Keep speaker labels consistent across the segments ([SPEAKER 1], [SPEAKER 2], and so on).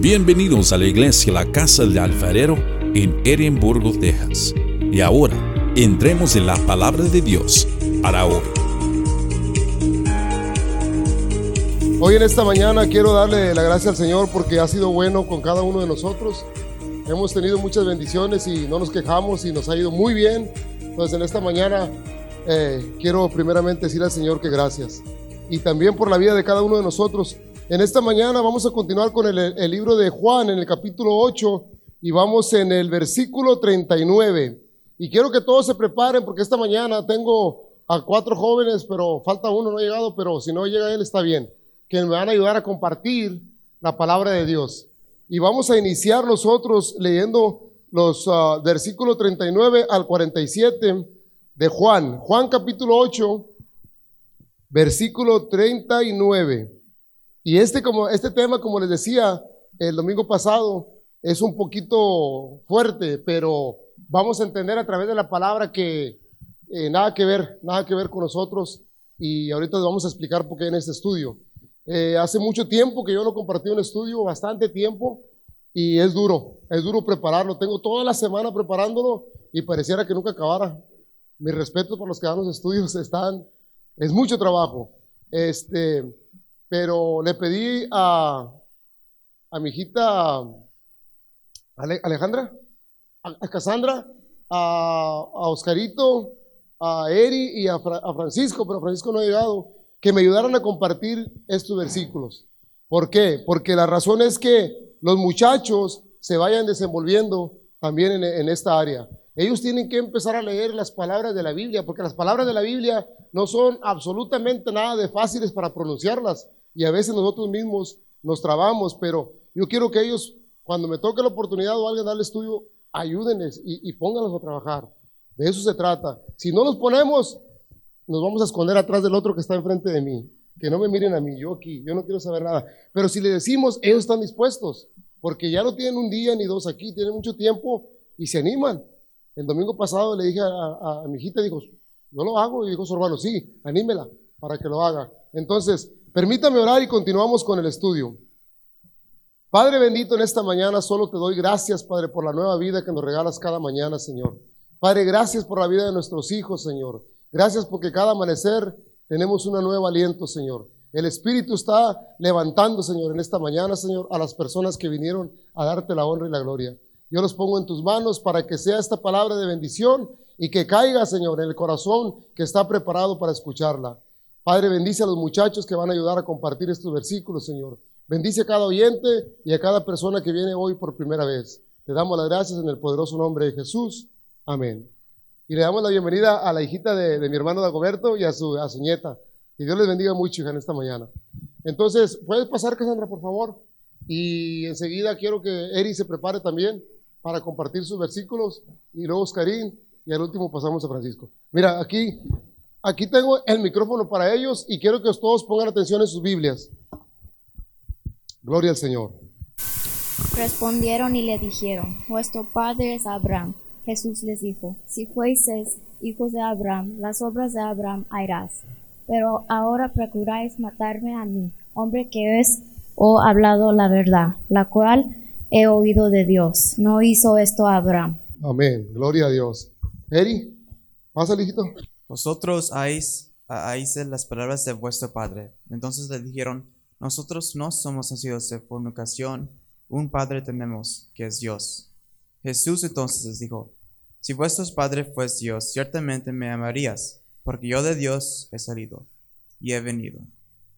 [SPEAKER 1] Bienvenidos a la iglesia La Casa del Alfarero en Edimburgo, Texas. Y ahora, entremos en la palabra de Dios para hoy.
[SPEAKER 2] Hoy en esta mañana quiero darle la gracia al Señor porque ha sido bueno con cada uno de nosotros. Hemos tenido muchas bendiciones y no nos quejamos y nos ha ido muy bien. Entonces en esta mañana eh, quiero primeramente decir al Señor que gracias. Y también por la vida de cada uno de nosotros. En esta mañana vamos a continuar con el, libro de Juan en el capítulo 8 y vamos en el versículo 39. Y quiero que todos se preparen porque esta mañana tengo a cuatro jóvenes, pero falta uno, no ha llegado, pero si no llega él está bien, que me van a ayudar a compartir la palabra de Dios. Y vamos a iniciar nosotros leyendo los uh, versículos 39 al 47 de Juan. Juan capítulo 8, versículo 39. Y este, como, este tema, como les decía el domingo pasado, es un poquito fuerte, pero vamos a entender a través de la palabra que eh, nada que ver, nada que ver con nosotros. Y ahorita vamos a explicar por qué en este estudio. Eh, hace mucho tiempo que yo no compartí un estudio, bastante tiempo, y es duro, es duro prepararlo. Tengo toda la semana preparándolo y pareciera que nunca acabara. Mi respeto por los que dan los estudios, están, es mucho trabajo. Este, pero le pedí a, a mi hijita Alejandra, a, Cassandra, a, a, Oscarito, a Eri y a, a, Francisco, pero Francisco no ha llegado, que me ayudaran a compartir estos versículos. ¿Por qué? Porque la razón es que los muchachos se vayan desenvolviendo también en, en esta área. Ellos tienen que empezar a leer las palabras de la Biblia, porque las palabras de la Biblia no son absolutamente nada de fáciles para pronunciarlas y a veces nosotros mismos nos trabamos, pero yo quiero que ellos, cuando me toque la oportunidad o alguien darle estudio, ayúdenles y, y pónganlos a trabajar. De eso se trata. Si no los ponemos, nos vamos a esconder atrás del otro que está enfrente de mí. Que no me miren a mí, yo aquí, yo no quiero saber nada. Pero si le decimos, ellos están dispuestos, porque ya no tienen un día ni dos aquí, tienen mucho tiempo y se animan. El domingo pasado le dije a, a, mi hijita, dijo, no lo hago, y dijo su hermano, sí, anímela para que lo haga. Entonces, permítame orar y continuamos con el estudio. Padre bendito, en esta mañana solo te doy gracias, Padre, por la nueva vida que nos regalas cada mañana, Señor. Padre, gracias por la vida de nuestros hijos, Señor. Gracias porque cada amanecer tenemos un nuevo aliento, Señor. El Espíritu está levantando, Señor, en esta mañana, Señor, a las personas que vinieron a darte la honra y la gloria. Yo los pongo en tus manos para que sea esta palabra de bendición y que caiga, Señor, en el corazón que está preparado para escucharla. Padre, bendice a los muchachos que van a ayudar a compartir estos versículos, Señor. Bendice a cada oyente y a cada persona que viene hoy por primera vez. Te damos las gracias en el poderoso nombre de Jesús. Amén. Y le damos la bienvenida a la hijita de, de mi hermano Dagoberto y a su, a su nieta. Que Dios les bendiga mucho, hija, en esta mañana. Entonces, ¿puedes pasar, Cassandra, por favor? Y enseguida quiero que Eri se prepare también para compartir sus versículos y luego Oscarín y al último pasamos a Francisco. Mira, aquí, aquí tengo el micrófono para ellos y quiero que todos pongan atención en sus Biblias. Gloria al Señor.
[SPEAKER 3] Respondieron y le dijeron, Vuestro padre es Abraham. Jesús les dijo, Si fueseis hijos de Abraham, las obras de Abraham harás. Pero ahora procuráis matarme a mí, hombre que es o hablado la verdad, la cual he oído de Dios. No hizo esto Abraham.
[SPEAKER 2] Amén. Gloria a Dios. Eri, pasa, hijito.
[SPEAKER 4] Vosotros habéis, habéis las palabras de vuestro padre. Entonces le dijeron, nosotros no somos nacidos de fornicación, un padre tenemos, que es Dios. Jesús entonces les dijo, si vuestro padre fuese Dios, ciertamente me amarías, porque yo de Dios he salido y he venido.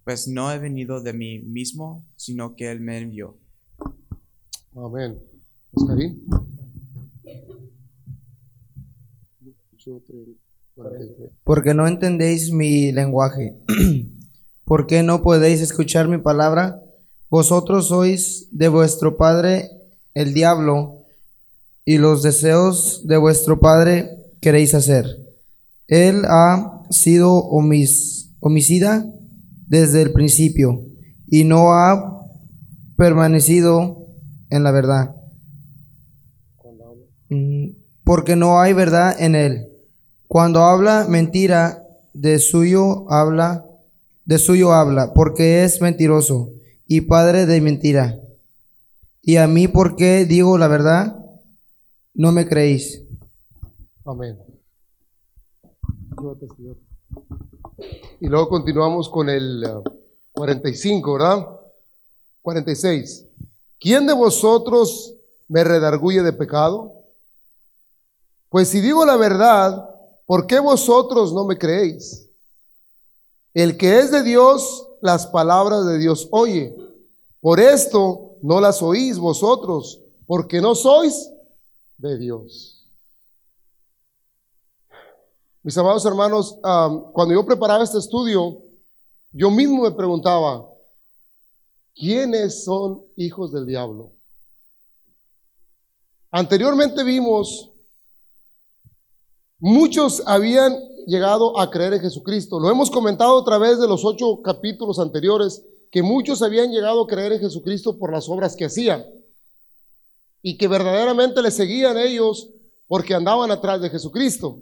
[SPEAKER 4] Pues no he venido de mí mismo, sino que Él me envió.
[SPEAKER 2] Amén. Oscarín.
[SPEAKER 5] Porque no entendéis mi lenguaje. ¿Por qué no podéis escuchar mi palabra? Vosotros sois de vuestro padre el diablo, y los deseos de vuestro padre queréis hacer. Él ha sido homicida desde el principio y no ha permanecido en la verdad. Mm, porque no hay verdad en él. Cuando habla mentira, de suyo habla, de suyo habla, porque es mentiroso y padre de mentira. Y a mí, ¿por qué digo la verdad? No me creéis.
[SPEAKER 2] Amén. Y luego continuamos con el uh, 45, ¿verdad? 46. ¿Quién de vosotros me redarguye de pecado? Pues si digo la verdad, ¿por qué vosotros no me creéis? El que es de Dios, las palabras de Dios oye. Por esto no las oís vosotros, porque no sois de Dios. Mis amados hermanos, cuando yo preparaba este estudio, yo mismo me preguntaba, ¿quiénes son hijos del diablo? Anteriormente vimos, muchos habían llegado a creer en Jesucristo. Lo hemos comentado a través de los ocho capítulos anteriores, que muchos habían llegado a creer en Jesucristo por las obras que hacían y que verdaderamente le seguían ellos porque andaban atrás de Jesucristo.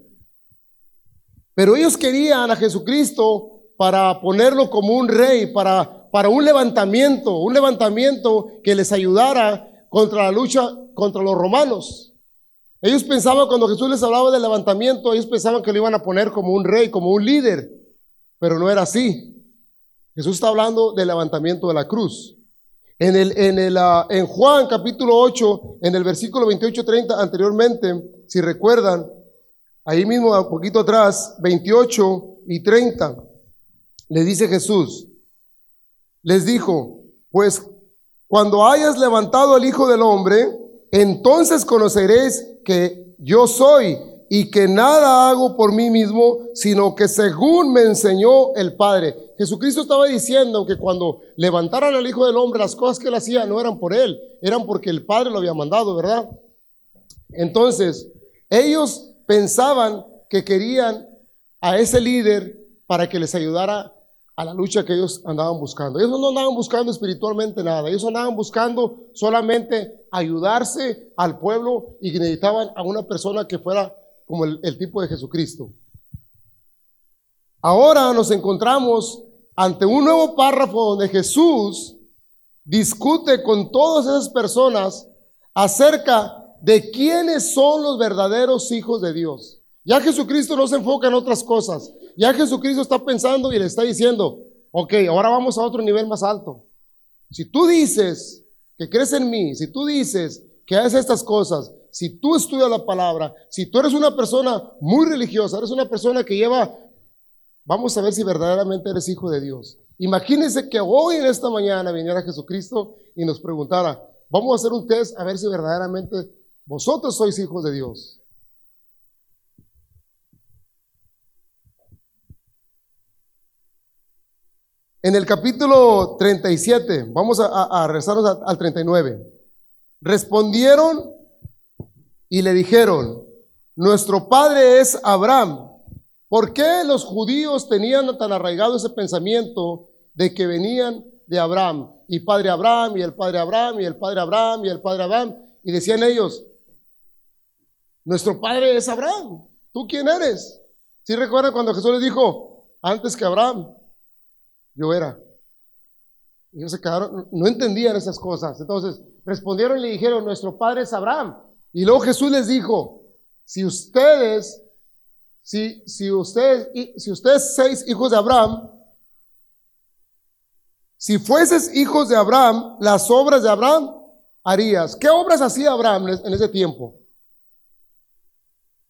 [SPEAKER 2] Pero ellos querían a Jesucristo para ponerlo como un rey, para, para un levantamiento, un levantamiento que les ayudara contra la lucha contra los romanos. Ellos pensaban cuando Jesús les hablaba del levantamiento, ellos pensaban que lo iban a poner como un rey, como un líder, pero no era así. Jesús está hablando del levantamiento de la cruz. En, el, en, el, ah, en Juan capítulo 8, en el versículo 28-30 anteriormente, si recuerdan, Ahí mismo, un poquito atrás, 28 y 30, le dice Jesús, les dijo, pues cuando hayas levantado al Hijo del Hombre, entonces conoceréis que yo soy y que nada hago por mí mismo, sino que según me enseñó el Padre. Jesucristo estaba diciendo que cuando levantaran al Hijo del Hombre, las cosas que él hacía no eran por él, eran porque el Padre lo había mandado, ¿verdad? Entonces, ellos pensaban que querían a ese líder para que les ayudara a la lucha que ellos andaban buscando. Ellos no andaban buscando espiritualmente nada, ellos andaban buscando solamente ayudarse al pueblo y necesitaban a una persona que fuera como el, el tipo de Jesucristo. Ahora nos encontramos ante un nuevo párrafo donde Jesús discute con todas esas personas acerca de quiénes son los verdaderos hijos de Dios. Ya Jesucristo no se enfoca en otras cosas. Ya Jesucristo está pensando y le está diciendo, ok, ahora vamos a otro nivel más alto. Si tú dices que crees en mí, si tú dices que haces estas cosas, si tú estudias la palabra, si tú eres una persona muy religiosa, eres una persona que lleva, vamos a ver si verdaderamente eres hijo de Dios. Imagínense que hoy en esta mañana viniera Jesucristo y nos preguntara, vamos a hacer un test a ver si verdaderamente vosotros sois hijos de Dios. En el capítulo 37, vamos a, a rezarnos al 39. Respondieron y le dijeron, nuestro padre es Abraham. ¿Por qué los judíos tenían tan arraigado ese pensamiento de que venían de Abraham? Y padre Abraham, y el padre Abraham, y el padre Abraham, y el padre Abraham. Y decían ellos, nuestro padre es Abraham. ¿Tú quién eres? Si ¿Sí recuerdan cuando Jesús les dijo, antes que Abraham, yo era. Y ellos se quedaron, no entendían esas cosas. Entonces respondieron y le dijeron, nuestro padre es Abraham. Y luego Jesús les dijo, si ustedes, si, si ustedes, si ustedes seis hijos de Abraham, si fueses hijos de Abraham, las obras de Abraham harías. ¿Qué obras hacía Abraham en ese tiempo?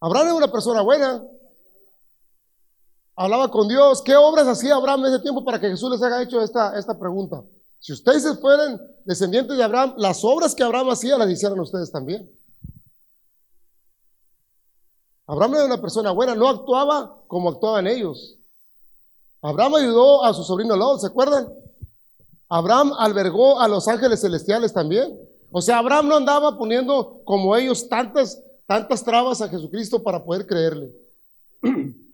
[SPEAKER 2] Abraham era una persona buena. Hablaba con Dios. ¿Qué obras hacía Abraham en ese tiempo para que Jesús les haya hecho esta, esta pregunta? Si ustedes fueran descendientes de Abraham, las obras que Abraham hacía las hicieran ustedes también. Abraham era una persona buena, no actuaba como actuaban ellos. Abraham ayudó a su sobrino Lot, ¿se acuerdan? Abraham albergó a los ángeles celestiales también. O sea, Abraham no andaba poniendo como ellos tantas tantas trabas a Jesucristo para poder creerle.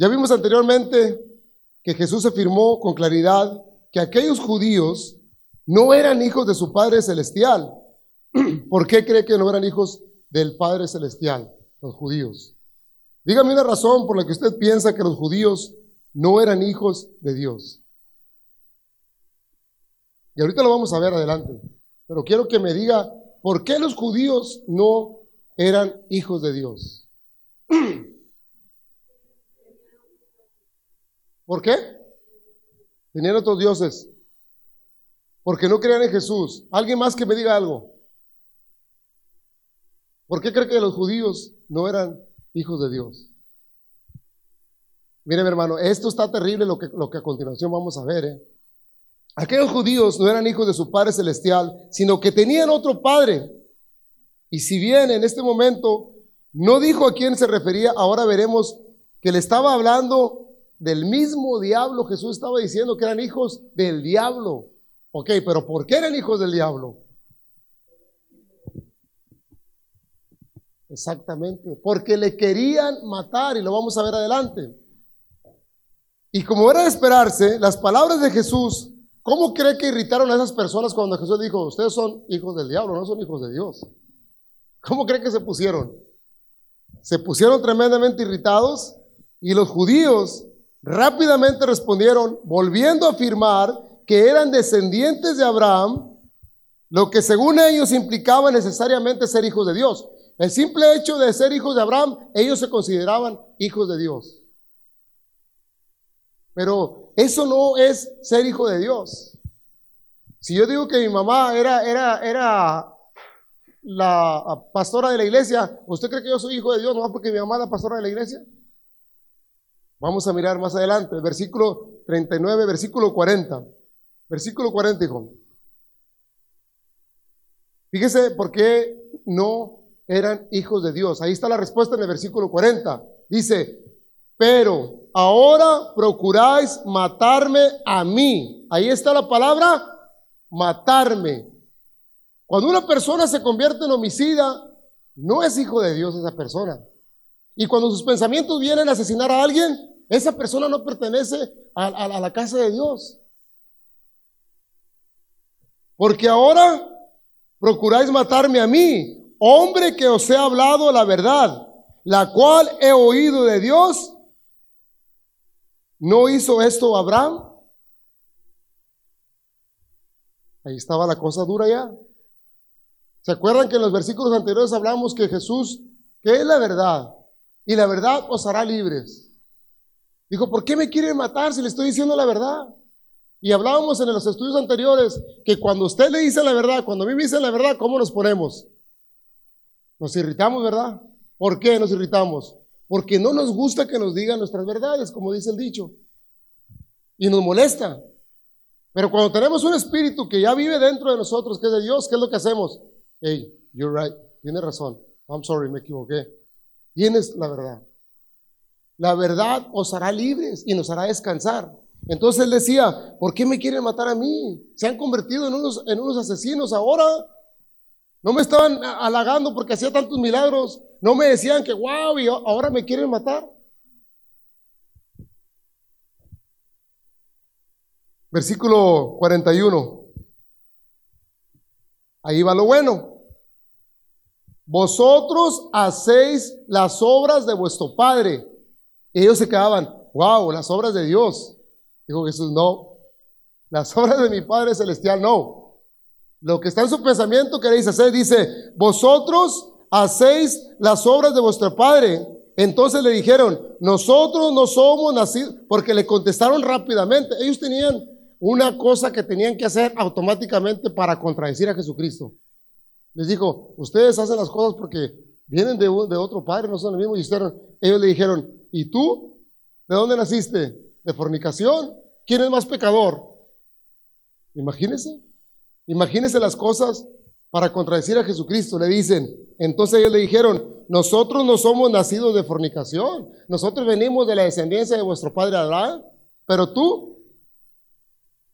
[SPEAKER 2] Ya vimos anteriormente que Jesús afirmó con claridad que aquellos judíos no eran hijos de su Padre Celestial. ¿Por qué cree que no eran hijos del Padre Celestial, los judíos? Dígame una razón por la que usted piensa que los judíos no eran hijos de Dios. Y ahorita lo vamos a ver adelante. Pero quiero que me diga, ¿por qué los judíos no eran hijos de Dios? ¿Por qué? Tenían otros dioses. Porque no creían en Jesús. ¿Alguien más que me diga algo? ¿Por qué cree que los judíos no eran hijos de Dios? Mire, mi hermano, esto está terrible lo que, lo que a continuación vamos a ver. ¿eh? Aquellos judíos no eran hijos de su Padre Celestial, sino que tenían otro Padre. Y si bien en este momento no dijo a quién se refería, ahora veremos que le estaba hablando del mismo diablo. Jesús estaba diciendo que eran hijos del diablo. Ok, pero ¿por qué eran hijos del diablo? Exactamente, porque le querían matar y lo vamos a ver adelante. Y como era de esperarse, las palabras de Jesús, ¿cómo cree que irritaron a esas personas cuando Jesús dijo, ustedes son hijos del diablo, no son hijos de Dios? ¿Cómo cree que se pusieron? Se pusieron tremendamente irritados y los judíos rápidamente respondieron, volviendo a afirmar que eran descendientes de Abraham, lo que según ellos implicaba necesariamente ser hijos de Dios. El simple hecho de ser hijos de Abraham, ellos se consideraban hijos de Dios. Pero eso no es ser hijo de Dios. Si yo digo que mi mamá era, era, era la pastora de la iglesia, ¿usted cree que yo soy hijo de Dios no porque mi mamá es la pastora de la iglesia? Vamos a mirar más adelante, versículo 39, versículo 40. Versículo 40, hijo. Fíjese por qué no eran hijos de Dios. Ahí está la respuesta en el versículo 40. Dice, pero ahora procuráis matarme a mí. Ahí está la palabra, matarme. Cuando una persona se convierte en homicida, no es hijo de Dios esa persona. Y cuando sus pensamientos vienen a asesinar a alguien, esa persona no pertenece a, la casa de Dios. Porque ahora procuráis matarme a mí, hombre que os he hablado la verdad, la cual he oído de Dios ¿No hizo esto Abraham? Ahí estaba la cosa dura ya. ¿Se acuerdan que en los versículos anteriores hablamos que Jesús, que es la verdad, y la verdad os hará libres? Dijo, ¿por qué me quieren matar si le estoy diciendo la verdad? Y hablábamos en los estudios anteriores que cuando usted le dice la verdad, cuando a mí me dicen la verdad, ¿cómo nos ponemos? Nos irritamos, ¿verdad? ¿Por qué nos irritamos? porque no nos gusta que nos digan nuestras verdades, como dice el dicho, y nos molesta. Pero cuando tenemos un espíritu que ya vive dentro de nosotros, que es de Dios, ¿qué es lo que hacemos? Hey, you're right, tienes razón. I'm sorry, me equivoqué. Tienes la verdad. La verdad os hará libres y nos hará descansar. Entonces él decía, ¿por qué me quieren matar a mí? Se han convertido en unos, en unos asesinos ahora. No me estaban halagando porque hacía tantos milagros. No me decían que, wow, y ahora me quieren matar. Versículo 41. Ahí va lo bueno. Vosotros hacéis las obras de vuestro Padre. Ellos se quedaban, wow, las obras de Dios. Dijo Jesús, no. Las obras de mi Padre Celestial, no. Lo que está en su pensamiento queréis hacer, dice, vosotros hacéis las obras de vuestro Padre. Entonces le dijeron, nosotros no somos nacidos, porque le contestaron rápidamente. Ellos tenían una cosa que tenían que hacer automáticamente para contradecir a Jesucristo. Les dijo, ustedes hacen las cosas porque vienen de, de otro padre, no son los mismos. Y ellos le dijeron, ¿y tú? ¿De dónde naciste? ¿De fornicación? ¿Quién es más pecador? Imagínense. Imagínense las cosas para contradecir a Jesucristo. Le dicen, entonces ellos le dijeron, nosotros no somos nacidos de fornicación, nosotros venimos de la descendencia de vuestro padre Adán, pero tú,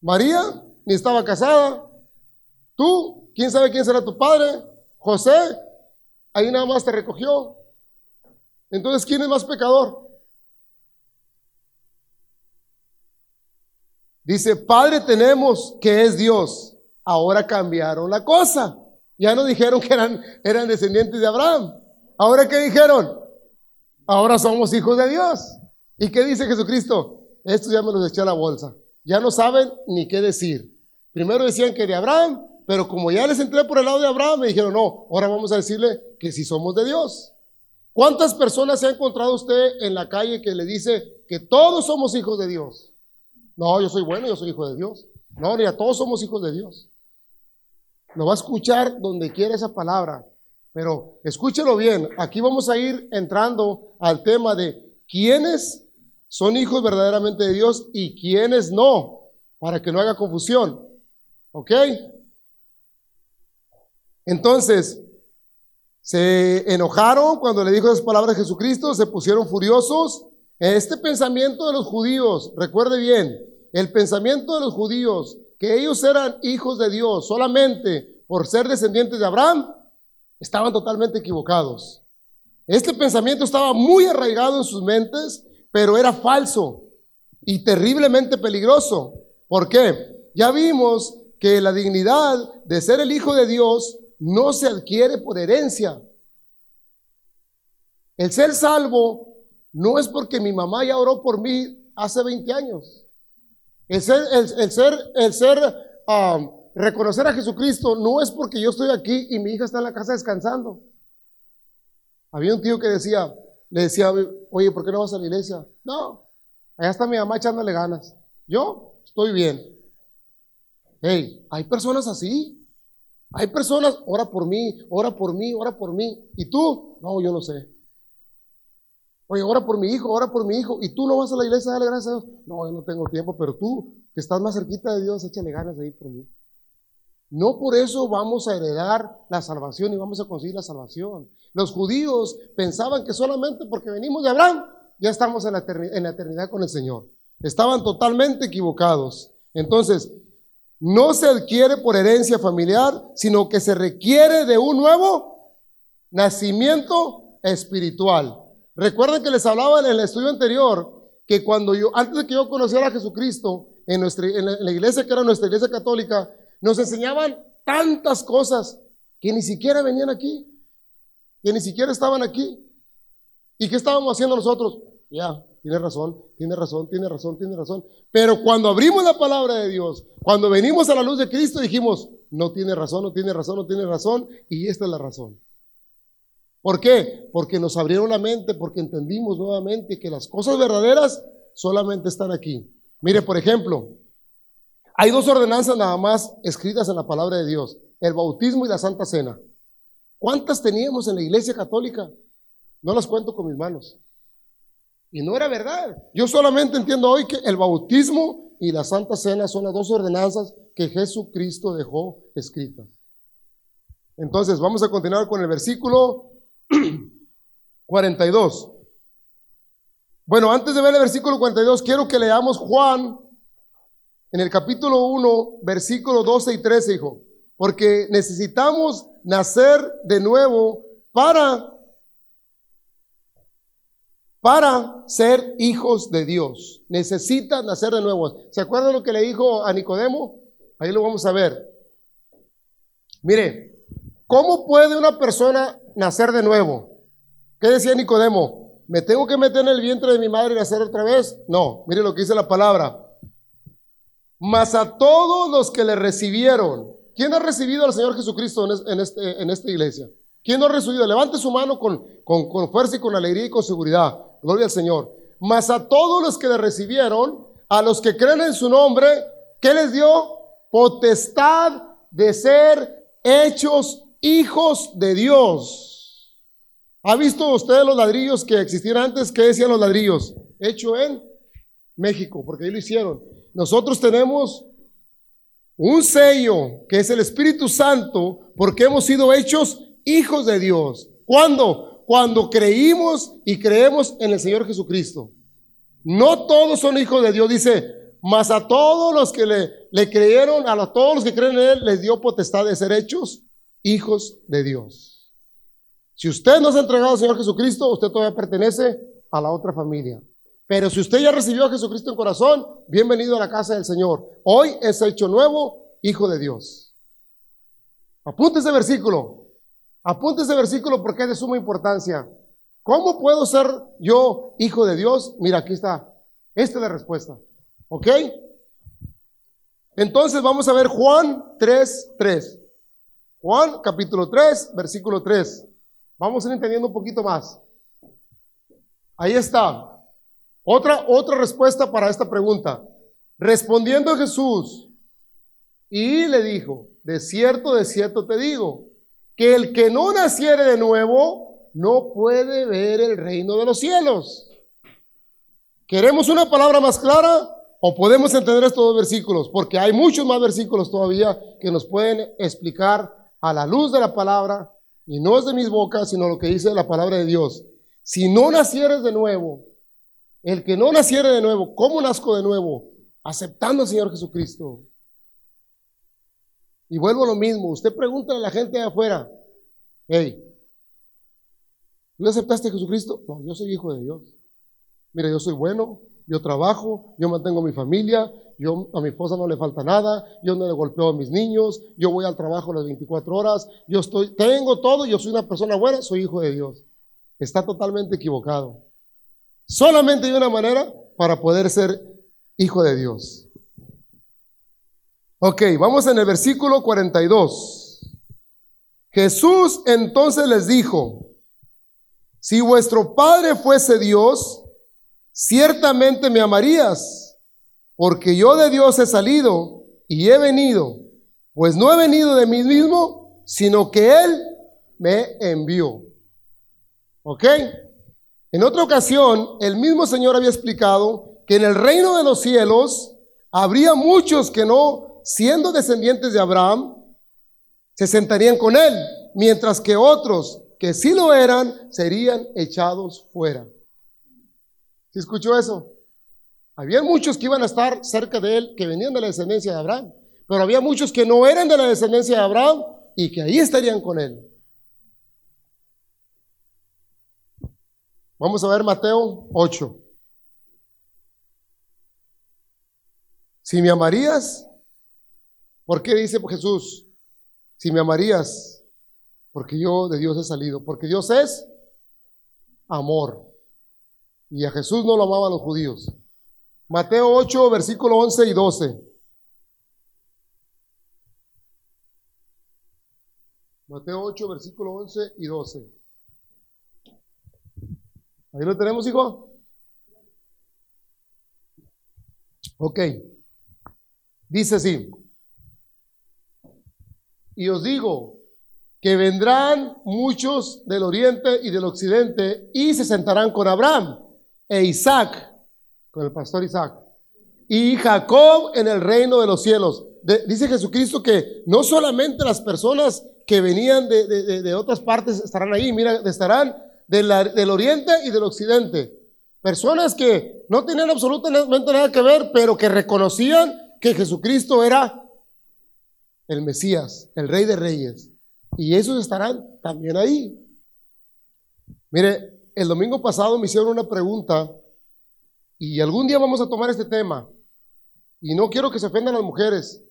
[SPEAKER 2] María, ni estaba casada, tú, quién sabe quién será tu padre, José, ahí nada más te recogió. Entonces, ¿quién es más pecador? Dice, Padre tenemos que es Dios ahora cambiaron la cosa. Ya no dijeron que eran, descendientes de Abraham. Ahora qué dijeron? Ahora somos hijos de Dios. ¿Y qué dice Jesucristo? Estos ya me los eché a la bolsa. Ya no saben ni qué decir. Primero decían que de Abraham, pero como ya les entré por el lado de Abraham, me dijeron, no, ahora vamos a decirle que si somos de Dios. ¿Cuántas personas se ha encontrado usted en la calle que le dice que todos somos hijos de Dios? No, yo soy bueno, yo soy hijo de Dios. No, ya todos somos hijos de Dios. Lo va a escuchar donde quiera esa palabra. Pero escúchelo bien. Aquí vamos a ir entrando al tema de quiénes son hijos verdaderamente de Dios y quiénes no, para que no haga confusión. ¿Ok? Entonces, se enojaron cuando le dijo esas palabras a Jesucristo, se pusieron furiosos. Este pensamiento de los judíos, recuerde bien, el pensamiento de los judíos, que ellos eran hijos de Dios solamente por ser descendientes de Abraham, estaban totalmente equivocados. Este pensamiento estaba muy arraigado en sus mentes, pero era falso y terriblemente peligroso. ¿Por qué? Ya vimos que la dignidad de ser el hijo de Dios no se adquiere por herencia. El ser salvo no es porque mi mamá ya oró por mí hace 20 años. El ser, el, ser, el ser, um, reconocer a Jesucristo no es porque yo estoy aquí y mi hija está en la casa descansando. Había un tío que decía, le decía, oye, ¿por qué no vas a la iglesia? No, allá está mi mamá echándole ganas. Yo estoy bien. Hey, hay personas así. Hay personas, ora por mí, ora por mí, ora por mí. ¿Y tú? No, yo no sé. Oye, ora por mi hijo, ora por mi hijo. ¿Y tú no vas a la iglesia a darle gracias a Dios? No, yo no tengo tiempo, pero tú, que estás más cerquita de Dios, échale ganas de ir por mí. No por eso vamos a heredar la salvación y vamos a conseguir la salvación. Los judíos pensaban que solamente porque venimos de Abraham, ya estamos en la, en la eternidad con el Señor. Estaban totalmente equivocados. Entonces, no se adquiere por herencia familiar, sino que se requiere de un nuevo nacimiento espiritual. Recuerden que les hablaba en el estudio anterior que cuando yo, antes de que yo conociera a Jesucristo en, nuestra, en la iglesia que era nuestra iglesia católica, nos enseñaban tantas cosas que ni siquiera venían aquí, que ni siquiera estaban aquí. ¿Y qué estábamos haciendo nosotros? Ya, tiene razón, tiene razón, tiene razón, tiene razón. Pero cuando abrimos la palabra de Dios, cuando venimos a la luz de Cristo, dijimos, no tiene razón, no tiene razón, no tiene razón, y esta es la razón. ¿Por qué? Porque nos abrieron la mente, porque entendimos nuevamente que las cosas verdaderas solamente están aquí. Mire, por ejemplo, hay dos ordenanzas nada más escritas en la palabra de Dios, el bautismo y la santa cena. ¿Cuántas teníamos en la iglesia católica? No las cuento con mis manos. Y no era verdad. Yo solamente entiendo hoy que el bautismo y la Santa Cena son las dos ordenanzas que Jesucristo dejó escritas. Entonces, vamos a continuar con el versículo 42. Bueno, antes de ver el versículo 42, quiero que leamos Juan en el capítulo 1, versículo 12 y 13, hijo. Porque necesitamos nacer de nuevo para para ser hijos de Dios. Necesitan nacer de nuevo. ¿Se acuerdan lo que le dijo a Nicodemo? Ahí lo vamos a ver. Mire, ¿cómo puede una persona nacer de nuevo? ¿Qué decía Nicodemo? ¿Me tengo que meter en el vientre de mi madre y nacer otra vez? No, mire lo que dice la palabra. Mas a todos los que le recibieron, ¿quién ha recibido al Señor Jesucristo en, este, esta iglesia? ¿Quién no ha recibido? Levante su mano con, con, con fuerza y con alegría y con seguridad. Gloria al Señor. Mas a todos los que le recibieron, a los que creen en su nombre, ¿qué les dio? Potestad de ser hechos hijos de Dios. ¿Ha visto usted los ladrillos que existían antes? ¿Qué decían los ladrillos? Hecho en México, porque ahí lo hicieron. Nosotros tenemos un sello que es el Espíritu Santo, porque hemos sido hechos hijos de Dios. ¿Cuándo? Cuando creímos y creemos en el Señor Jesucristo. No todos son hijos de Dios, dice, mas a todos los que le, creyeron, a todos los que creen en Él, les dio potestad de ser hechos hijos de Dios. Si usted no se ha entregado al Señor Jesucristo, usted todavía pertenece a la otra familia. Pero si usted ya recibió a Jesucristo en corazón, bienvenido a la casa del Señor. Hoy es hecho nuevo, hijo de Dios. Apunte ese versículo. Apunte ese versículo porque es de suma importancia. ¿Cómo puedo ser yo hijo de Dios? Mira, aquí está. Esta es la respuesta. ¿Ok? Entonces vamos a ver Juan 3, 3. Juan capítulo 3, versículo 3. Vamos a ir entendiendo un poquito más. Ahí está. Otra, otra respuesta para esta pregunta. Respondiendo Jesús, y le dijo, de cierto, de cierto te digo, que el que no naciere de nuevo no puede ver el reino de los cielos. ¿Queremos una palabra más clara o podemos entender estos dos versículos? Porque hay muchos más versículos todavía que nos pueden explicar a la luz de la palabra, y no es de mis bocas, sino lo que dice la palabra de Dios. Si no nacieres de nuevo, el que no naciere de nuevo, ¿cómo nazco de nuevo? Aceptando al Señor Jesucristo. Y vuelvo a lo mismo, usted pregunta a la gente de afuera, hey, ¿tú aceptaste a Jesucristo? No, yo soy hijo de Dios. Mira, yo soy bueno, yo trabajo, yo mantengo a mi familia, yo a mi esposa no le falta nada, yo no le golpeo a mis niños, yo voy al trabajo las 24 horas, yo estoy, tengo todo, yo soy una persona buena, soy hijo de Dios. Está totalmente equivocado. Solamente hay una manera para poder ser hijo de Dios. Ok, vamos en el versículo 42. Jesús entonces les dijo, si vuestro Padre fuese Dios, ciertamente me amarías, porque yo de Dios he salido y he venido, pues no he venido de mí mismo, sino que Él me envió. ¿Ok? En otra ocasión, el mismo Señor había explicado que en el reino de los cielos habría muchos que no siendo descendientes de Abraham, se sentarían con él, mientras que otros que sí lo eran serían echados fuera. ¿Se escuchó eso? Había muchos que iban a estar cerca de él, que venían de la descendencia de Abraham, pero había muchos que no eran de la descendencia de Abraham y que ahí estarían con él. Vamos a ver Mateo 8. Si me amarías, ¿Por qué dice Jesús? Si me amarías, porque yo de Dios he salido, porque Dios es amor. Y a Jesús no lo amaban los judíos. Mateo 8, versículo 11 y 12. Mateo 8, versículo 11 y 12. Ahí lo tenemos, hijo. Ok. Dice así. Y os digo que vendrán muchos del oriente y del occidente y se sentarán con Abraham e Isaac, con el pastor Isaac, y Jacob en el reino de los cielos. dice Jesucristo que no solamente las personas que venían de, otras partes estarán ahí, mira, estarán del oriente y del occidente. Personas que no tenían absolutamente nada que ver, pero que reconocían que Jesucristo era el Mesías, el Rey de Reyes. Y esos estarán también ahí. Mire, el domingo pasado me hicieron una pregunta y algún día vamos a tomar este tema. Y no quiero que se ofendan las mujeres,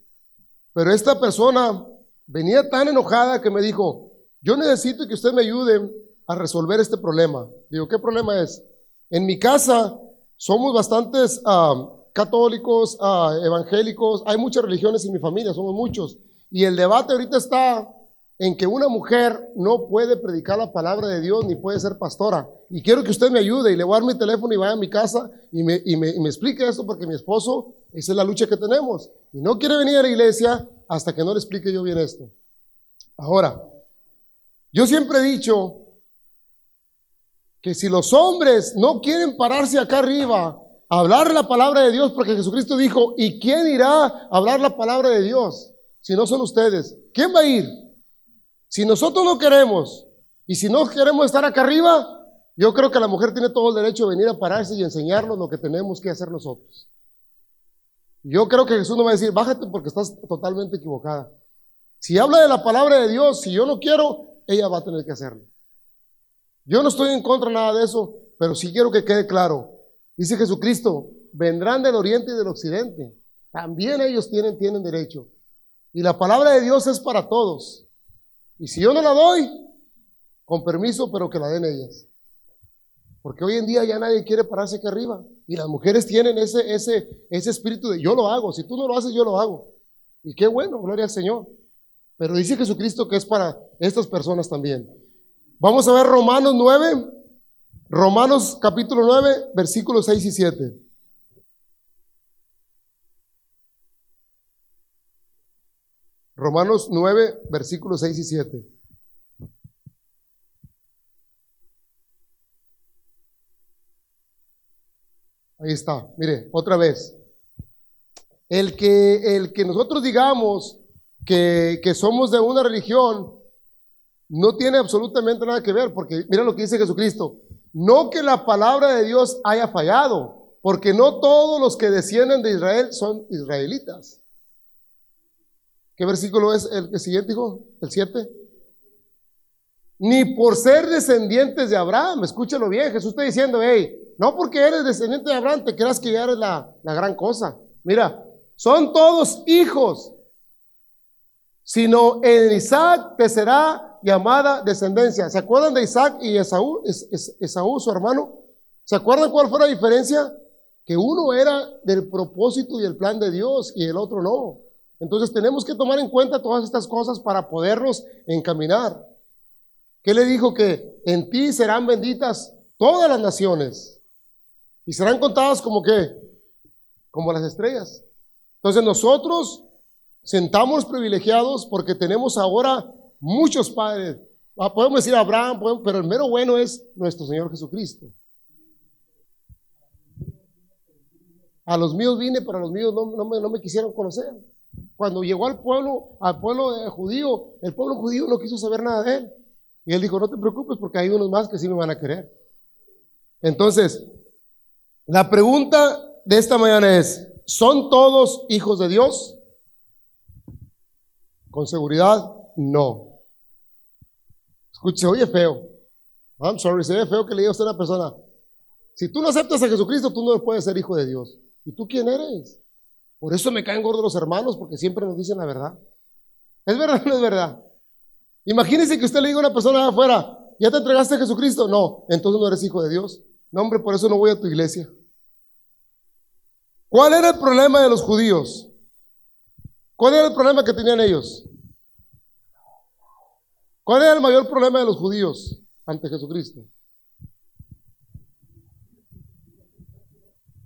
[SPEAKER 2] pero esta persona venía tan enojada que me dijo, yo necesito que usted me ayude a resolver este problema. Digo, ¿qué problema es? En mi casa somos bastantes ah, católicos, ah, evangélicos, hay muchas religiones en mi familia, somos muchos. Y el debate ahorita está en que una mujer no puede predicar la palabra de Dios ni puede ser pastora. Y quiero que usted me ayude y le voy a dar mi teléfono y vaya a mi casa y me, y me, explique esto porque mi esposo, esa es la lucha que tenemos. Y no quiere venir a la iglesia hasta que no le explique yo bien esto. Ahora, yo siempre he dicho que si los hombres no quieren pararse acá arriba a hablar la palabra de Dios, porque Jesucristo dijo, ¿y quién irá a hablar la palabra de Dios? Si no son ustedes? ¿Quién va a ir? Si nosotros no queremos y si no queremos estar acá arriba, yo creo que la mujer tiene todo el derecho de venir a pararse y enseñarnos lo que tenemos que hacer nosotros. Yo creo que Jesús no va a decir, bájate porque estás totalmente equivocada. Si habla de la palabra de Dios, si yo no quiero, ella va a tener que hacerlo. Yo no estoy en contra de nada de eso, pero sí quiero que quede claro. Dice Jesucristo, vendrán del oriente y del occidente. También ellos tienen, tienen derecho. Y la palabra de Dios es para todos. Y si yo no la doy, con permiso, pero que la den ellas. Porque hoy en día ya nadie quiere pararse aquí arriba. Y las mujeres tienen ese, ese, ese espíritu de yo lo hago. Si tú no lo haces, yo lo hago. Y qué bueno, gloria al Señor. Pero dice Jesucristo que es para estas personas también. Vamos a ver Romanos 9, Romanos capítulo 9, versículos 6 y 7. Romanos 9, versículos 6 y 7. Ahí está, mire, otra vez. El que, el que nosotros digamos que, que somos de una religión no tiene absolutamente nada que ver, porque mira lo que dice Jesucristo. No que la palabra de Dios haya fallado, porque no todos los que descienden de Israel son israelitas. ¿Qué versículo es el, siguiente, hijo? ¿El 7? Ni por ser descendientes de Abraham, escúchalo bien, Jesús está diciendo, hey, no porque eres descendiente de Abraham te creas que ya eres la, la gran cosa. Mira, son todos hijos, sino en Isaac te será llamada descendencia. ¿Se acuerdan de Isaac y Esaú, Esaú, su hermano? ¿Se acuerdan cuál fue la diferencia? Que uno era del propósito y el plan de Dios y el otro no. Entonces tenemos que tomar en cuenta todas estas cosas para podernos encaminar. ¿Qué le dijo? Que en ti serán benditas todas las naciones y serán contadas como que, como las estrellas. Entonces nosotros sentamos privilegiados porque tenemos ahora muchos padres. Ah, podemos decir Abraham, pero el mero bueno es nuestro Señor Jesucristo. A los míos vine, pero a los míos no, me, no me quisieron conocer. Cuando llegó al pueblo, al pueblo judío, el pueblo judío no quiso saber nada de él. Y él dijo, no te preocupes porque hay unos más que sí me van a querer. Entonces, la pregunta de esta mañana es, ¿son todos hijos de Dios? Con seguridad, no. Escuche, oye feo. I'm sorry, se ve feo que le diga a usted a una persona, si tú no aceptas a Jesucristo, tú no puedes ser hijo de Dios. ¿Y tú quién eres? Por eso me caen gordos los hermanos, porque siempre nos dicen la verdad. ¿Es verdad o no es verdad? Imagínese que usted le diga a una persona afuera, ¿ya te entregaste a Jesucristo? No, entonces no eres hijo de Dios. No, hombre, por eso no voy a tu iglesia. ¿Cuál era el problema de los judíos? ¿Cuál era el problema que tenían ellos? ¿Cuál era el mayor problema de los judíos ante Jesucristo?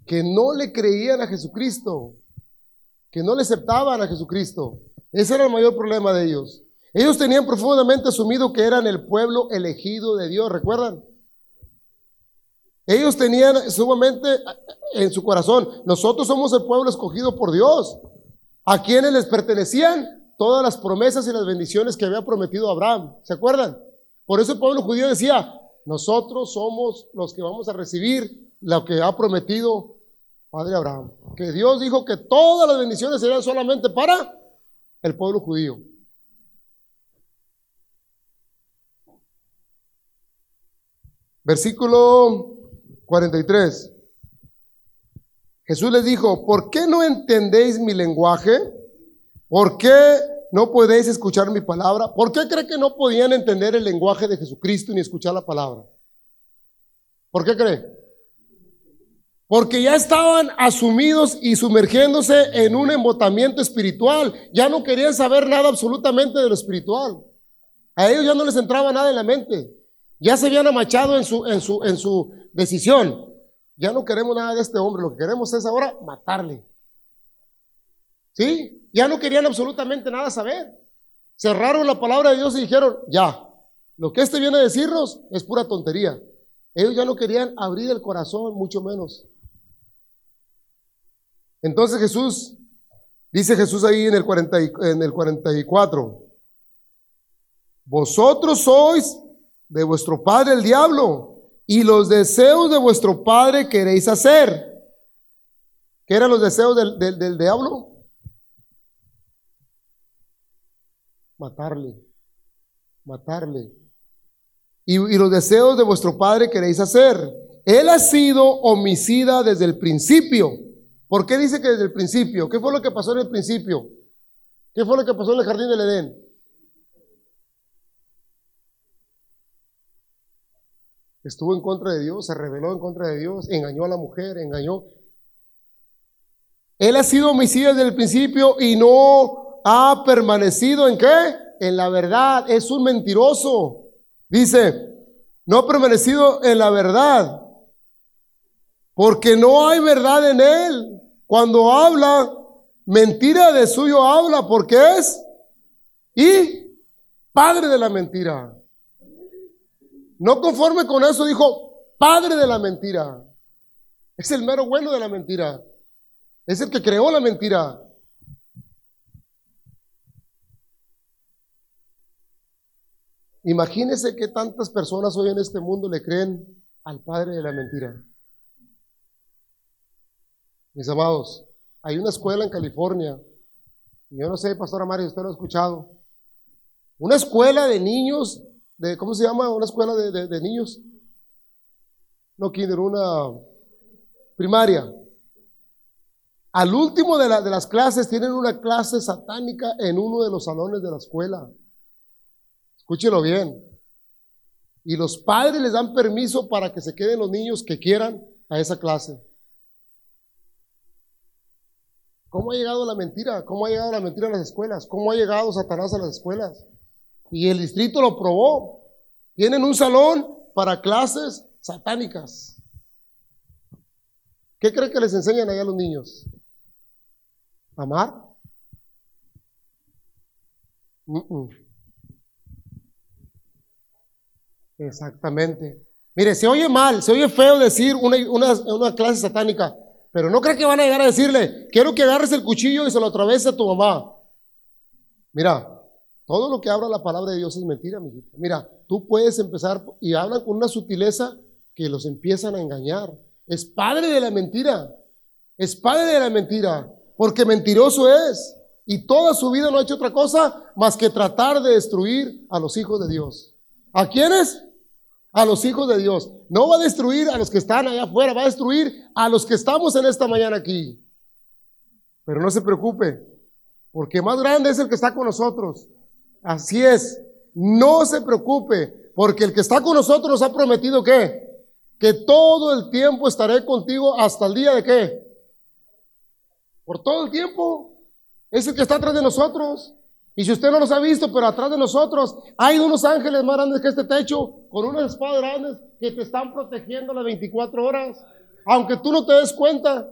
[SPEAKER 2] Que no le creían a Jesucristo, que no le aceptaban a Jesucristo. Ese era el mayor problema de ellos. Ellos tenían profundamente asumido que eran el pueblo elegido de Dios, ¿recuerdan? Ellos tenían sumamente en su corazón, nosotros somos el pueblo escogido por Dios, a quienes les pertenecían todas las promesas y las bendiciones que había prometido Abraham. ¿Se acuerdan? Por eso el pueblo judío decía, nosotros somos los que vamos a recibir lo que ha prometido Padre Abraham. Que Dios dijo que todas las bendiciones serían solamente para el pueblo judío. Versículo 43. Jesús les dijo, ¿por qué no entendéis mi lenguaje? ¿Por qué no podéis escuchar mi palabra? ¿Por qué cree que no podían entender el lenguaje de Jesucristo ni escuchar la palabra? ¿Por qué cree? Porque ya estaban asumidos y sumergiéndose en un embotamiento espiritual. Ya no querían saber nada absolutamente de lo espiritual. A ellos ya no les entraba nada en la mente. Ya se habían amachado en su, en su, en su decisión. Ya no queremos nada de este hombre, lo que queremos es ahora matarle. ¿Sí? Ya no querían absolutamente nada saber. Cerraron la palabra de Dios y dijeron, ya, lo que este viene a decirnos es pura tontería. Ellos ya no querían abrir el corazón, mucho menos. Entonces Jesús, dice Jesús ahí en el, 40, en el 44, vosotros sois de vuestro padre el diablo y los deseos de vuestro padre queréis hacer. ¿Qué eran los deseos del, del, diablo? Matarle, matarle. Y, y los deseos de vuestro padre queréis hacer. Él ha sido homicida desde el principio. ¿Por qué dice que desde el principio? ¿Qué fue lo que pasó en el principio? ¿Qué fue lo que pasó en el jardín del Edén? estuvo en contra de Dios, se rebeló en contra de Dios, engañó a la mujer, engañó. Él ha sido homicida desde el principio y no ha permanecido en qué? En la verdad. Es un mentiroso. Dice, no ha permanecido en la verdad. Porque no hay verdad en él. Cuando habla, mentira de suyo habla porque es y padre de la mentira. No conforme con eso dijo, padre de la mentira. Es el mero bueno de la mentira. Es el que creó la mentira. Imagínese que tantas personas hoy en este mundo le creen al padre de la mentira. Mis amados, hay una escuela en California, yo no sé, Pastora Mario, usted lo ha escuchado, una escuela de niños, de, ¿cómo se llama? Una escuela de, de niños, no kinder, una primaria. Al último de, la, de las clases tienen una clase satánica en uno de los salones de la escuela. Escúchelo bien. Y los padres les dan permiso para que se queden los niños que quieran a esa clase. ¿Cómo ha llegado la mentira? ¿Cómo ha llegado la mentira a las escuelas? ¿Cómo ha llegado Satanás a las escuelas? Y el distrito lo probó. Tienen un salón para clases satánicas. ¿Qué creen que les enseñan allá a los niños? ¿Amar? Exactamente. Mire, se oye mal, se oye feo decir una, una clase satánica, pero no cree que van a llegar a decirle, quiero que agarres el cuchillo y se lo atravese a tu mamá. Mira, todo lo que habla la palabra de Dios es mentira, mi Mira, tú puedes empezar y hablan con una sutileza que los empiezan a engañar. Es padre de la mentira. Es padre de la mentira, porque mentiroso es. Y toda su vida no ha hecho otra cosa más que tratar de destruir a los hijos de Dios. ¿A quiénes? A los hijos de Dios. No va a destruir a los que están allá afuera, va a destruir a los que estamos en esta mañana aquí. Pero no se preocupe, porque más grande es el que está con nosotros. Así es. No se preocupe, porque el que está con nosotros nos ha prometido que que todo el tiempo estaré contigo hasta el día de qué? Por todo el tiempo. Es el que está atrás de nosotros. Y si usted no los ha visto, pero atrás de nosotros hay unos ángeles más grandes que este techo, con unas espadas grandes que te están protegiendo las 24 horas, aunque tú no te des cuenta.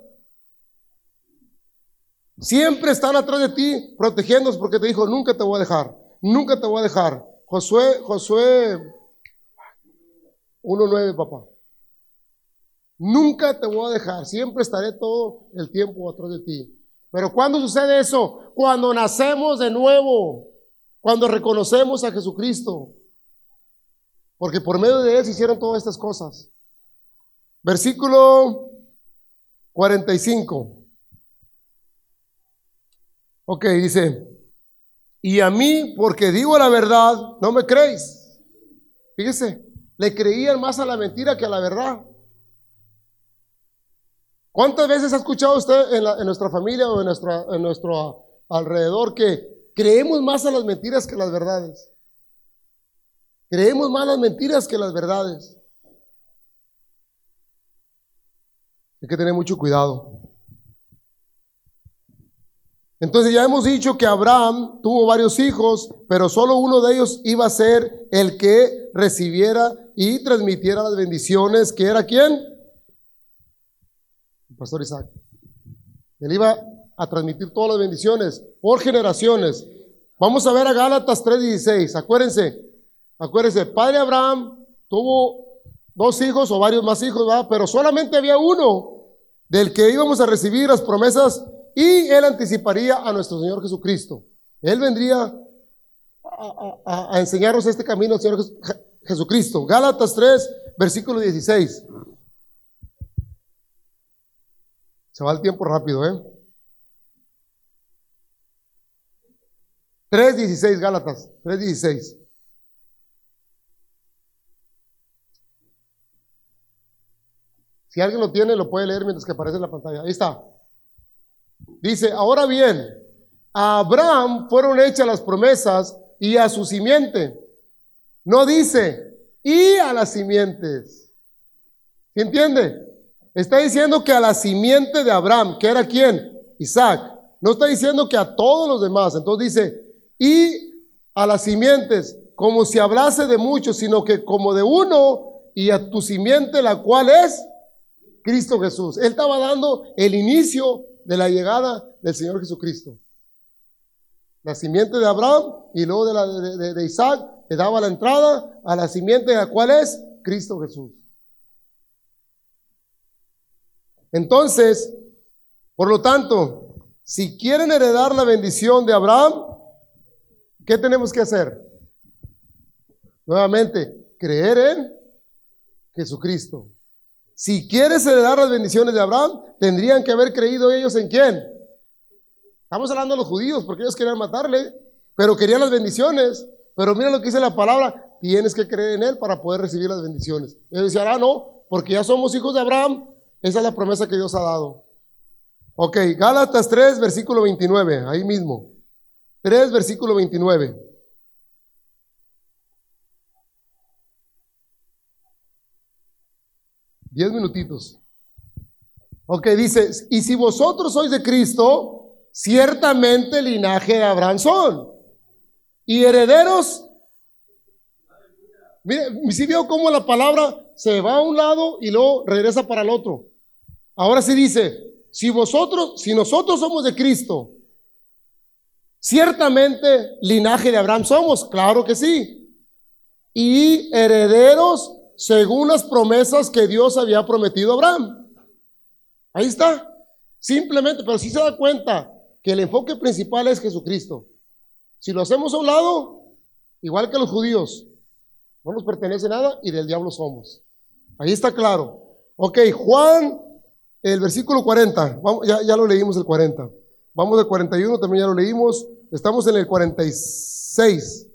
[SPEAKER 2] Siempre están atrás de ti protegiéndonos porque te dijo, nunca te voy a dejar, nunca te voy a dejar. Josué, Josué 1.9, papá. Nunca te voy a dejar, siempre estaré todo el tiempo atrás de ti. Pero ¿cuándo sucede eso? Cuando nacemos de nuevo, cuando reconocemos a Jesucristo. Porque por medio de Él se hicieron todas estas cosas. Versículo 45. Ok, dice, y a mí, porque digo la verdad, no me creéis. Fíjese, le creían más a la mentira que a la verdad. ¿Cuántas veces ha escuchado usted en, nuestra familia o en, en nuestro alrededor que creemos más a las mentiras que las verdades? Creemos más las mentiras que las verdades. Hay que tener mucho cuidado. Entonces ya hemos dicho que Abraham tuvo varios hijos, pero solo uno de ellos iba a ser el que recibiera y transmitiera las bendiciones, que era quién? Pastor Isaac. Él iba a transmitir todas las bendiciones por generaciones. Vamos a ver a Gálatas 3:16. Acuérdense, acuérdense, padre Abraham tuvo dos hijos o varios más hijos, pero solamente había uno del que íbamos a recibir las promesas y él anticiparía a nuestro Señor Jesucristo. Él vendría a, a enseñarnos este camino al Señor Jesucristo. Gálatas 3, versículo 16. Se va el tiempo rápido, ¿eh? 3.16 Gálatas, 3.16. Si alguien lo tiene, lo puede leer mientras que aparece en la pantalla. Ahí está. Dice, ahora bien, a Abraham fueron hechas las promesas y a su simiente. No dice, y a las simientes. ¿Se entiende? Está diciendo que a la simiente de Abraham, que era quién? Isaac, No está diciendo que a todos los demás. Entonces dice, y a las simientes, como si hablase de muchos, sino que como de uno y a tu simiente, la cual es Cristo Jesús. Él estaba dando el inicio de la llegada del Señor Jesucristo. La simiente de Abraham y luego de, la, de, de Isaac le daba la entrada a la simiente, la cual es Cristo Jesús. Entonces, por lo tanto, si quieren heredar la bendición de Abraham, ¿qué tenemos que hacer? Nuevamente, creer en Jesucristo. Si quieres heredar las bendiciones de Abraham, tendrían que haber creído ellos en quién. Estamos hablando de los judíos, porque ellos querían matarle, pero querían las bendiciones. Pero mira lo que dice la palabra, tienes que creer en él para poder recibir las bendiciones. Ellos decían, ah, no, porque ya somos hijos de Abraham, esa es la promesa que Dios ha dado. Ok, Gálatas 3, versículo 29, ahí mismo. 3, versículo 29. Diez minutitos. Ok, dice, y si vosotros sois de Cristo, ciertamente linaje de Abraham son. Y herederos. Mire, si veo cómo la palabra se va a un lado y luego regresa para el otro. Ahora sí dice, si vosotros, si nosotros somos de Cristo, ciertamente linaje de Abraham somos, claro que sí. Y herederos según las promesas que Dios había prometido a Abraham. Ahí está. Simplemente, pero si se da cuenta que el enfoque principal es Jesucristo. Si lo hacemos a un lado, igual que los judíos, no nos pertenece nada y del diablo somos. Ahí está claro. Ok, Juan, el versículo 40, vamos, ya, ya lo leímos el 40. Vamos del 41, también ya lo leímos. Estamos en el 46.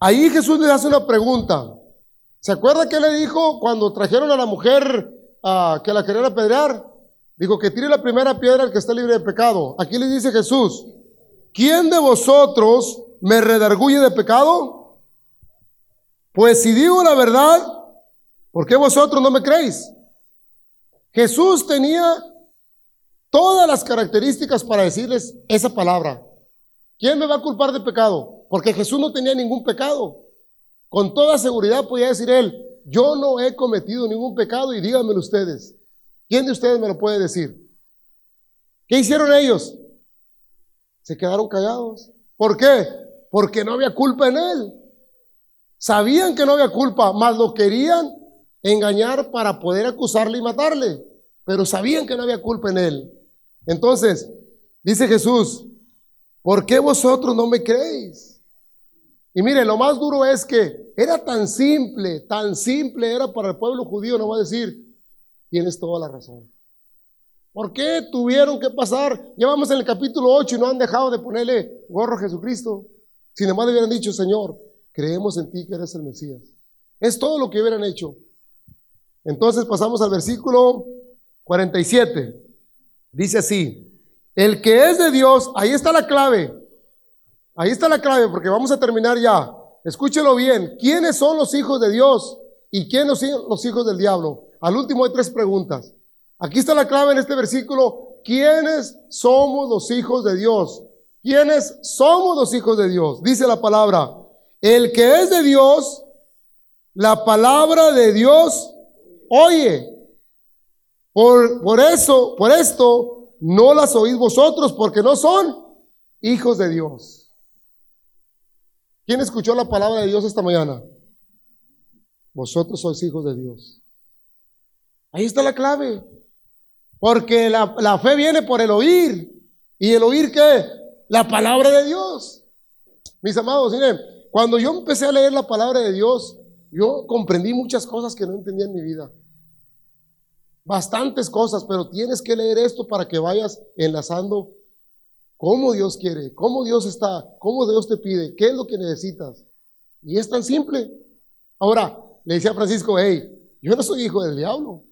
[SPEAKER 2] Ahí Jesús le hace una pregunta. ¿Se acuerda qué le dijo cuando trajeron a la mujer uh, que la querían apedrear? Dijo que tire la primera piedra al que está libre de pecado. Aquí le dice Jesús, ¿quién de vosotros me redarguye de pecado? Pues si digo la verdad, ¿por qué vosotros no me creéis? Jesús tenía todas las características para decirles esa palabra. ¿Quién me va a culpar de pecado? Porque Jesús no tenía ningún pecado. Con toda seguridad podía decir él, yo no he cometido ningún pecado y díganmelo ustedes. ¿Quién de ustedes me lo puede decir? ¿Qué hicieron ellos? Se quedaron callados. ¿Por qué? Porque no había culpa en él. Sabían que no había culpa, mas lo querían engañar para poder acusarle y matarle. Pero sabían que no había culpa en él. Entonces, dice Jesús, ¿por qué vosotros no me creéis? Y mire, lo más duro es que era tan simple, tan simple era para el pueblo judío, no va a decir, tienes toda la razón. ¿Por qué tuvieron que pasar? Ya vamos en el capítulo 8 y no han dejado de ponerle gorro a Jesucristo. Sin embargo, hubieran dicho, Señor, creemos en ti que eres el Mesías. Es todo lo que hubieran hecho. Entonces pasamos al versículo 47. Dice así, el que es de Dios, ahí está la clave. Ahí está la clave porque vamos a terminar ya. Escúchelo bien. ¿Quiénes son los hijos de Dios y quiénes son los hijos del diablo? Al último hay tres preguntas. Aquí está la clave en este versículo. ¿Quiénes somos los hijos de Dios? ¿Quiénes somos los hijos de Dios? Dice la palabra, el que es de Dios, la palabra de Dios oye. Por, por eso, por esto, no las oís vosotros, porque no son hijos de Dios. ¿Quién escuchó la palabra de Dios esta mañana? Vosotros sois hijos de Dios. Ahí está la clave. Porque la, fe viene por el oír. ¿Y el oír qué? La palabra de Dios. Mis amados, miren, cuando yo empecé a leer la palabra de Dios, yo comprendí muchas cosas que no entendía en mi vida. Bastantes cosas, pero tienes que leer esto para que vayas enlazando cómo Dios quiere, cómo Dios está, cómo Dios te pide, qué es lo que necesitas. Y es tan simple. Ahora, le decía a Francisco, hey, yo no soy hijo del diablo.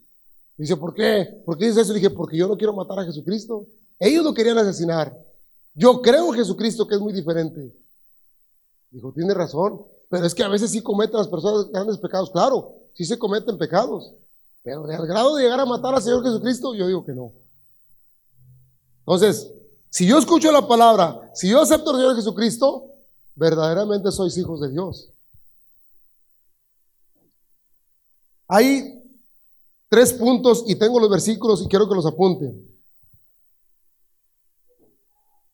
[SPEAKER 2] Dice, ¿por qué? ¿Por qué dices eso? Dije, porque yo no quiero matar a Jesucristo. Ellos lo querían asesinar. Yo creo en Jesucristo que es muy diferente. Dijo, tiene razón, pero es que a veces sí cometen las personas grandes pecados. Claro, sí se cometen pecados, pero al grado de llegar a matar al Señor Jesucristo, yo digo que no. Entonces, si yo escucho la palabra, si yo acepto al Señor Jesucristo, verdaderamente sois hijos de Dios. Hay tres puntos y tengo los versículos y quiero que los apunten.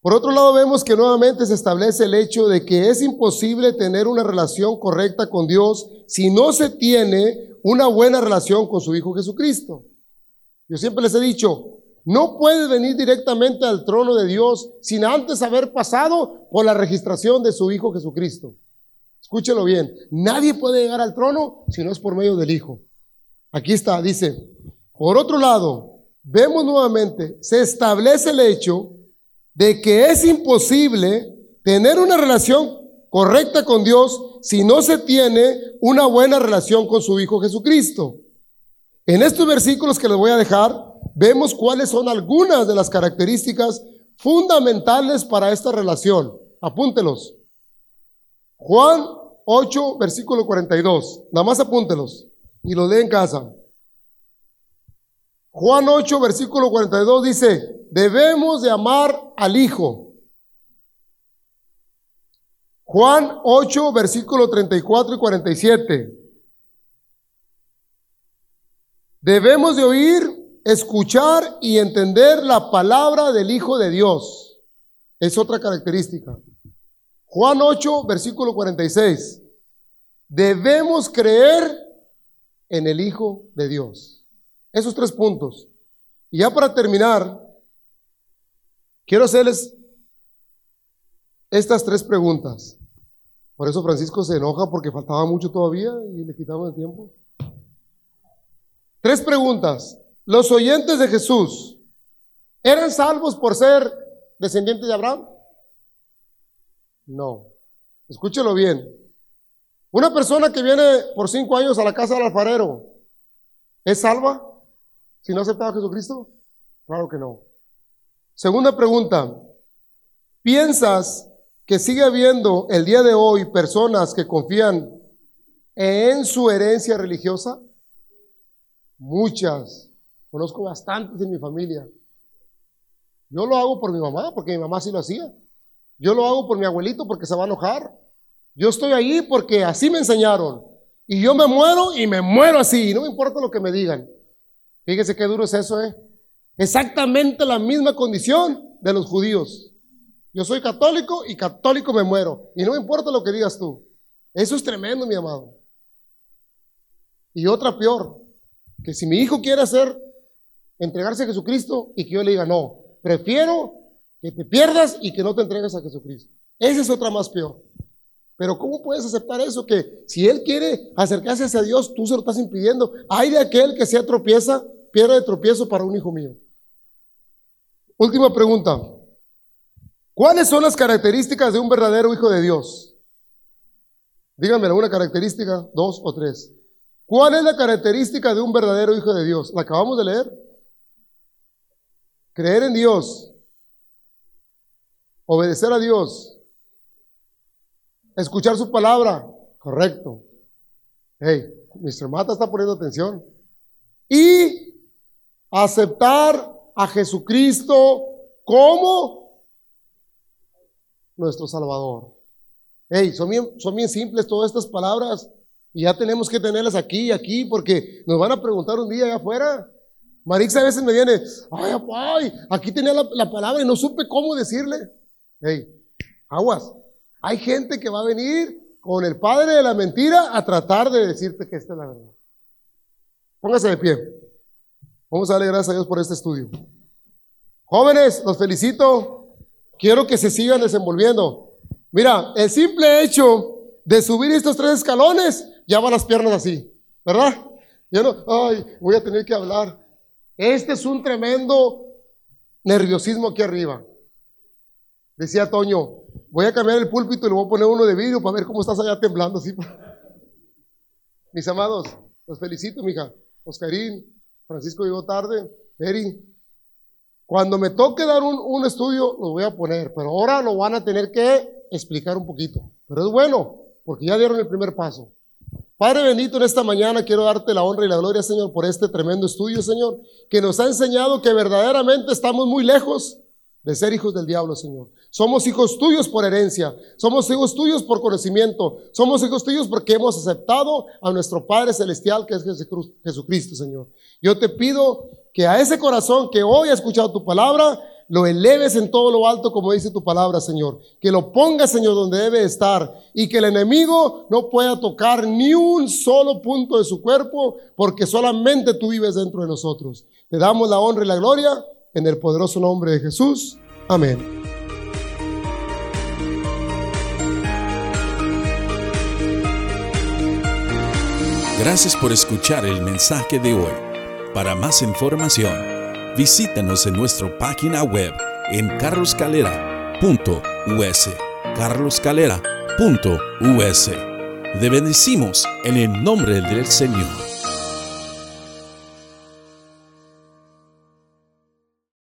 [SPEAKER 2] Por otro lado, vemos que nuevamente se establece el hecho de que es imposible tener una relación correcta con Dios si no se tiene una buena relación con su Hijo Jesucristo. Yo siempre les he dicho, no puede venir directamente al trono de Dios sin antes haber pasado por la registración de su Hijo Jesucristo. Escúchelo bien, nadie puede llegar al trono si no es por medio del Hijo. Aquí está, dice, por otro lado, vemos nuevamente, se establece el hecho de que es imposible tener una relación correcta con Dios si no se tiene una buena relación con su Hijo Jesucristo. En estos versículos que les voy a dejar, vemos cuáles son algunas de las características fundamentales para esta relación. Apúntelos. Juan 8, versículo 42. Nada más apúntelos y lo lee en casa. Juan 8, versículo 42 dice, debemos de amar al Hijo. Juan 8, versículo 34 y 47. Debemos de oír, escuchar y entender la palabra del Hijo de Dios. Es otra característica. Juan 8, versículo 46. Debemos creer en el Hijo de Dios. Esos tres puntos. Y ya para terminar, quiero hacerles estas tres preguntas. Por eso Francisco se enoja porque faltaba mucho todavía y le quitamos el tiempo. Tres preguntas. ¿Los oyentes de Jesús eran salvos por ser descendientes de Abraham? No. Escúchelo bien. Una persona que viene por cinco años a la casa del alfarero, ¿es salva si no aceptaba a Jesucristo? Claro que no. Segunda pregunta, ¿piensas que sigue habiendo el día de hoy personas que confían en su herencia religiosa? Muchas. Conozco bastantes en mi familia. Yo lo hago por mi mamá, porque mi mamá sí lo hacía. Yo lo hago por mi abuelito, porque se va a enojar. Yo estoy ahí porque así me enseñaron. Y yo me muero y me muero así. No me importa lo que me digan. Fíjese qué duro es eso, ¿eh? Exactamente la misma condición de los judíos. Yo soy católico y católico me muero. Y no me importa lo que digas tú. Eso es tremendo, mi amado. Y otra peor, que si mi hijo quiere hacer, entregarse a Jesucristo y que yo le diga, no, prefiero que te pierdas y que no te entregues a Jesucristo. Esa es otra más peor. Pero ¿cómo puedes aceptar eso? Que si Él quiere acercarse hacia Dios, tú se lo estás impidiendo. Hay de aquel que sea tropieza, piedra de tropiezo para un hijo mío. Última pregunta. ¿Cuáles son las características de un verdadero hijo de Dios? Díganme una característica, dos o tres. ¿Cuál es la característica de un verdadero hijo de Dios? ¿La acabamos de leer? Creer en Dios. Obedecer a Dios Escuchar su palabra. Correcto. Hey, Mr. Mata está poniendo atención. Y aceptar a Jesucristo como nuestro Salvador. Hey, son bien, son bien simples todas estas palabras y ya tenemos que tenerlas aquí y aquí porque nos van a preguntar un día allá afuera. Marix a veces me viene, ay, ay, aquí tenía la, la palabra y no supe cómo decirle. Hey, aguas, hay gente que va a venir con el padre de la mentira a tratar de decirte que esta es la verdad. Póngase de pie. Vamos a darle gracias a Dios por este estudio. Jóvenes, los felicito. Quiero que se sigan desenvolviendo. Mira, el simple hecho de subir estos tres escalones ya van las piernas así, ¿verdad? Ya no, ay, voy a tener que hablar. Este es un tremendo nerviosismo aquí arriba. Decía Toño, voy a cambiar el púlpito y le voy a poner uno de vidrio para ver cómo estás allá temblando. ¿sí? Mis amados, los felicito, mija. Oscarín, Francisco llegó tarde, Eri. Cuando me toque dar un, un estudio, lo voy a poner, pero ahora lo van a tener que explicar un poquito. Pero es bueno, porque ya dieron el primer paso. Padre bendito, en esta mañana quiero darte la honra y la gloria, Señor, por este tremendo estudio, Señor, que nos ha enseñado que verdaderamente estamos muy lejos de ser hijos del diablo, Señor. Somos hijos tuyos por herencia, somos hijos tuyos por conocimiento, somos hijos tuyos porque hemos aceptado a nuestro Padre Celestial que es Jesucristo, Señor. Yo te pido que a ese corazón que hoy ha escuchado tu palabra, lo eleves en todo lo alto como dice tu palabra, Señor. Que lo pongas, Señor, donde debe estar y que el enemigo no pueda tocar ni un solo punto de su cuerpo porque solamente tú vives dentro de nosotros. Te damos la honra y la gloria en el poderoso nombre de Jesús. Amén.
[SPEAKER 1] Gracias por escuchar el mensaje de hoy. Para más información, visítanos en nuestra página web en carloscalera.us. carloscalera.us. Te bendecimos en el nombre del Señor.